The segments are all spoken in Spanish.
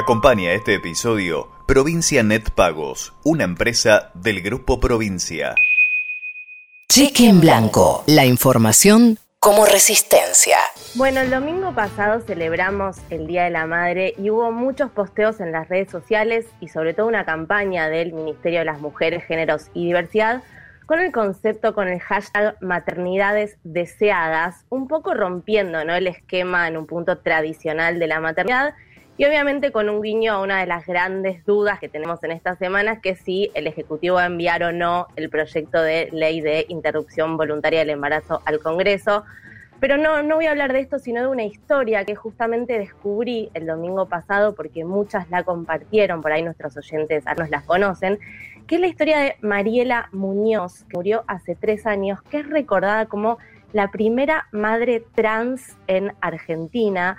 Acompaña este episodio Provincia Net Pagos, una empresa del Grupo Provincia. Cheque en blanco. La información como resistencia. Bueno, el domingo pasado celebramos el Día de la Madre y hubo muchos posteos en las redes sociales y sobre todo una campaña del Ministerio de las Mujeres, Géneros y Diversidad con el concepto, con el hashtag maternidades deseadas, un poco rompiendo ¿no? el esquema en un punto tradicional de la maternidad y obviamente con un guiño a una de las grandes dudas que tenemos en estas semanas, que si el Ejecutivo va a enviar o no el proyecto de ley de interrupción voluntaria del embarazo al Congreso. Pero no, no voy a hablar de esto, sino de una historia que justamente descubrí el domingo pasado porque muchas la compartieron, por ahí nuestros oyentes nos las conocen, que es la historia de Mariela Muñoz, que murió hace tres años, que es recordada como la primera madre trans en Argentina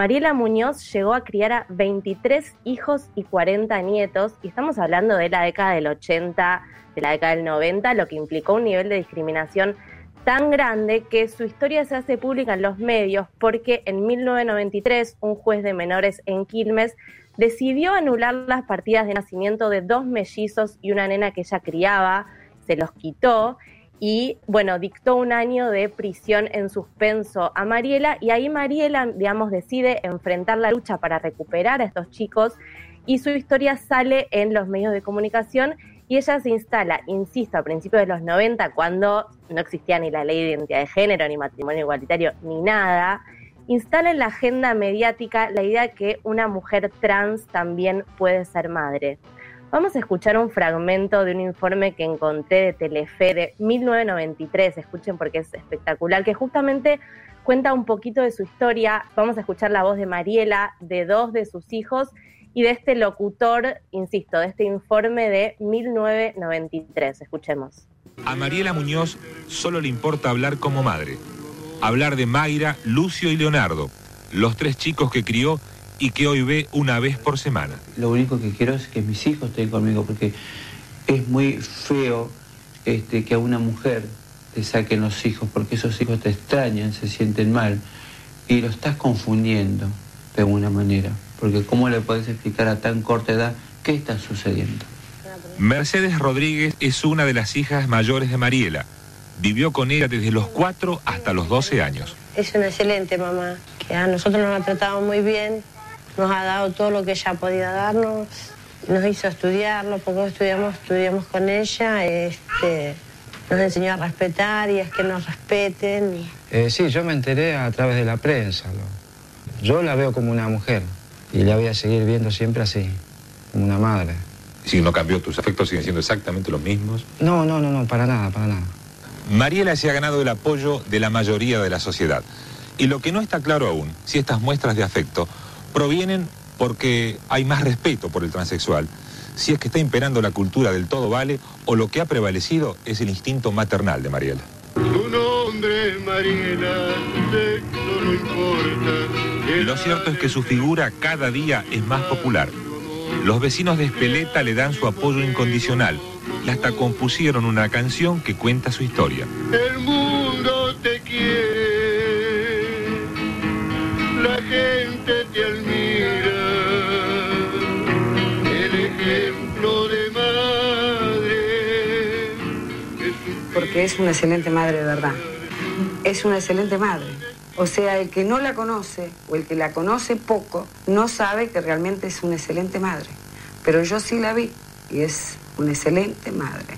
Mariela Muñoz llegó a criar a 23 hijos y 40 nietos, y estamos hablando de la década del 80, de la década del 90, lo que implicó un nivel de discriminación tan grande que su historia se hace pública en los medios porque en 1993 un juez de menores en Quilmes decidió anular las partidas de nacimiento de dos mellizos y una nena que ella criaba, se los quitó y bueno, dictó un año de prisión en suspenso a Mariela y ahí Mariela, digamos, decide enfrentar la lucha para recuperar a estos chicos y su historia sale en los medios de comunicación y ella se instala, insisto, a principios de los 90, cuando no existía ni la ley de identidad de género, ni matrimonio igualitario, ni nada, instala en la agenda mediática la idea que una mujer trans también puede ser madre. Vamos a escuchar un fragmento de un informe que encontré de Telefe de 1993, escuchen porque es espectacular, que justamente cuenta un poquito de su historia. Vamos a escuchar la voz de Mariela, de dos de sus hijos y de este locutor, insisto, de este informe de 1993. Escuchemos. A Mariela Muñoz solo le importa hablar como madre, hablar de Mayra, Lucio y Leonardo, los tres chicos que crió y que hoy ve una vez por semana. Lo único que quiero es que mis hijos estén conmigo, porque es muy feo este, que a una mujer te saquen los hijos, porque esos hijos te extrañan, se sienten mal, y lo estás confundiendo de alguna manera, porque ¿cómo le puedes explicar a tan corta edad qué está sucediendo? Mercedes Rodríguez es una de las hijas mayores de Mariela. Vivió con ella desde los 4 hasta los 12 años. Es una excelente mamá, que a nosotros nos ha tratado muy bien, nos ha dado todo lo que ella podía darnos, nos hizo estudiarlo, porque estudiamos, estudiamos con ella, este, nos enseñó a respetar y es que nos respeten. Eh, sí, yo me enteré a través de la prensa. Yo la veo como una mujer y la voy a seguir viendo siempre así, como una madre. Si no cambió, tus afectos siguen siendo exactamente los mismos. No, no, no, no, para nada, para nada. Mariela se ha ganado el apoyo de la mayoría de la sociedad. Y lo que no está claro aún, si estas muestras de afecto provienen porque hay más respeto por el transexual, si es que está imperando la cultura del todo vale o lo que ha prevalecido es el instinto maternal de Mariela. Lo cierto es que su figura cada día es más popular. Los vecinos de Espeleta le dan su apoyo incondicional y hasta compusieron una canción que cuenta su historia. El mundo Es una excelente madre de verdad. Es una excelente madre. O sea, el que no la conoce o el que la conoce poco no sabe que realmente es una excelente madre. Pero yo sí la vi y es una excelente madre.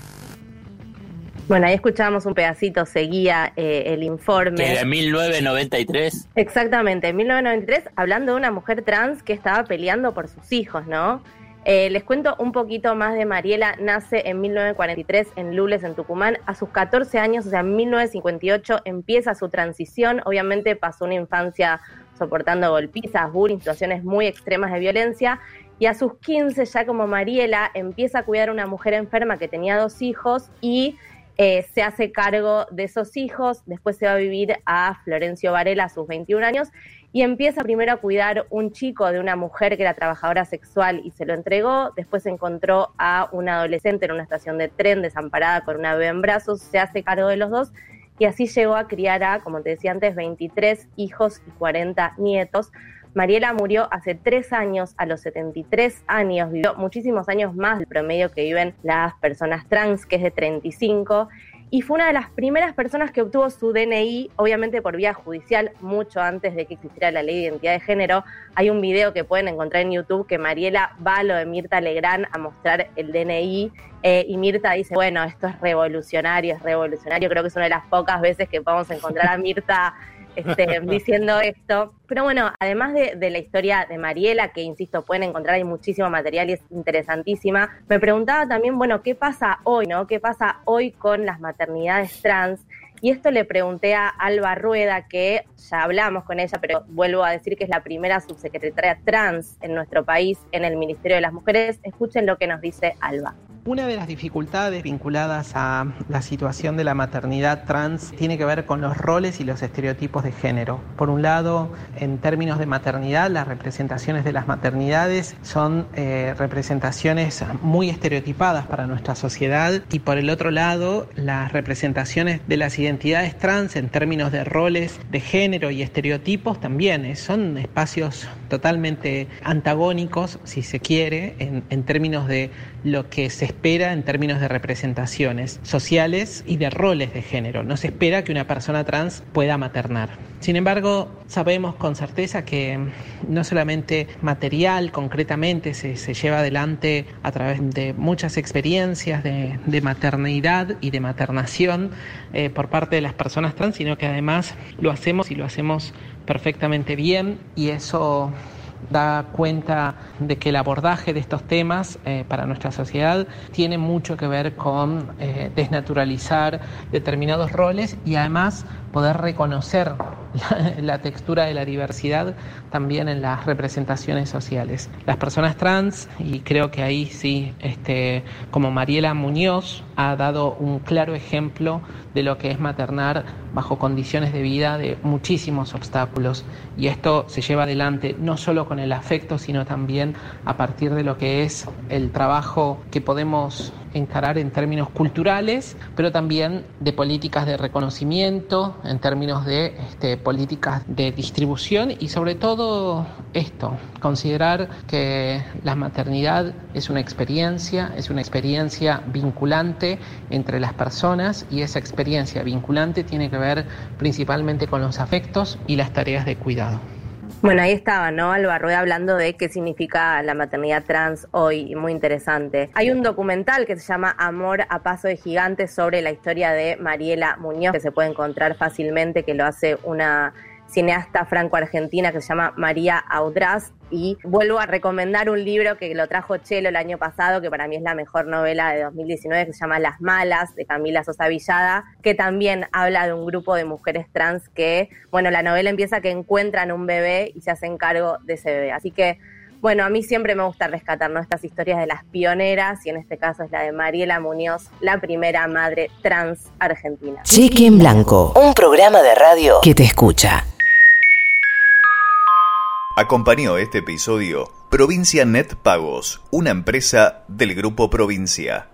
Bueno, ahí escuchábamos un pedacito, seguía eh, el informe. Que de 1993. Exactamente, en 1993, hablando de una mujer trans que estaba peleando por sus hijos, ¿no? Eh, les cuento un poquito más de Mariela. Nace en 1943 en Lules, en Tucumán. A sus 14 años, o sea, en 1958, empieza su transición. Obviamente pasó una infancia soportando golpizas, bullying, situaciones muy extremas de violencia. Y a sus 15, ya como Mariela, empieza a cuidar a una mujer enferma que tenía dos hijos y eh, se hace cargo de esos hijos. Después se va a vivir a Florencio Varela a sus 21 años y empieza primero a cuidar un chico de una mujer que era trabajadora sexual y se lo entregó, después encontró a un adolescente en una estación de tren desamparada con una bebé en brazos, se hace cargo de los dos y así llegó a criar a, como te decía antes, 23 hijos y 40 nietos. Mariela murió hace tres años, a los 73 años, vivió muchísimos años más del promedio que viven las personas trans, que es de 35, y fue una de las primeras personas que obtuvo su DNI, obviamente por vía judicial, mucho antes de que existiera la ley de identidad de género. Hay un video que pueden encontrar en YouTube que Mariela va a lo de Mirta Legrand a mostrar el DNI eh, y Mirta dice, bueno, esto es revolucionario, es revolucionario. Creo que es una de las pocas veces que podemos encontrar a Mirta este, diciendo esto. Pero bueno, además de, la historia de Mariela, que insisto, pueden encontrar ahí muchísimo material y es interesantísima, me preguntaba también, bueno, ¿qué pasa hoy, no? ¿Qué pasa hoy con las maternidades trans? Y esto le pregunté a Alba Rueda, que ya hablamos con ella, pero vuelvo a decir que es la primera subsecretaria trans en nuestro país en el Ministerio de las Mujeres. Escuchen lo que nos dice Alba. Una de las dificultades vinculadas a la situación de la maternidad trans tiene que ver con los roles y los estereotipos de género. Por un lado, en términos de maternidad, las representaciones de las maternidades son eh, representaciones muy estereotipadas para nuestra sociedad y por el otro lado, las representaciones de las identidades trans en términos de roles de género y estereotipos también eh, son espacios totalmente antagónicos, si se quiere, en, en términos de lo que se espera en términos de representaciones sociales y de roles de género. No se espera que una persona trans pueda maternar. Sin embargo, sabemos con certeza que no solamente material, concretamente, se, lleva adelante a través de muchas experiencias de, maternidad y de maternación eh, por parte de las personas trans, sino que además lo hacemos y lo hacemos perfectamente bien y eso da cuenta de que el abordaje de estos temas eh, para nuestra sociedad tiene mucho que ver con eh, desnaturalizar determinados roles y además poder reconocer la, textura de la diversidad también en las representaciones sociales. Las personas trans, y creo que ahí sí, este, como Mariela Muñoz ha dado un claro ejemplo de lo que es maternar bajo condiciones de vida de muchísimos obstáculos. Y esto se lleva adelante no solo con el afecto, sino también a partir de lo que es el trabajo que podemos encarar en términos culturales, pero también de políticas de reconocimiento, en términos de este, políticas de distribución y sobre todo esto, considerar que la maternidad es una experiencia, es una experiencia vinculante entre las personas y esa experiencia vinculante tiene que ver principalmente con los afectos y las tareas de cuidado. Bueno, ahí estaba, ¿no? Alba hablando de qué significa la maternidad trans hoy, muy interesante. Hay un documental que se llama Amor a Paso de Gigantes sobre la historia de Mariela Muñoz, que se puede encontrar fácilmente, que lo hace una cineasta franco-argentina que se llama María Audraz. Y vuelvo a recomendar un libro que lo trajo Chelo el año pasado, que para mí es la mejor novela de 2019, que se llama Las Malas, de Camila Sosa Villada, que también habla de un grupo de mujeres trans que, bueno, la novela empieza que encuentran un bebé y se hacen cargo de ese bebé. Así que bueno, a mí siempre me gusta rescatar ¿no? estas historias de las pioneras y en este caso es la de Mariela Muñoz, la primera madre trans argentina. Cheque en Blanco, un programa de radio que te escucha. Acompañó este episodio Provincia Net Pagos, una empresa del Grupo Provincia.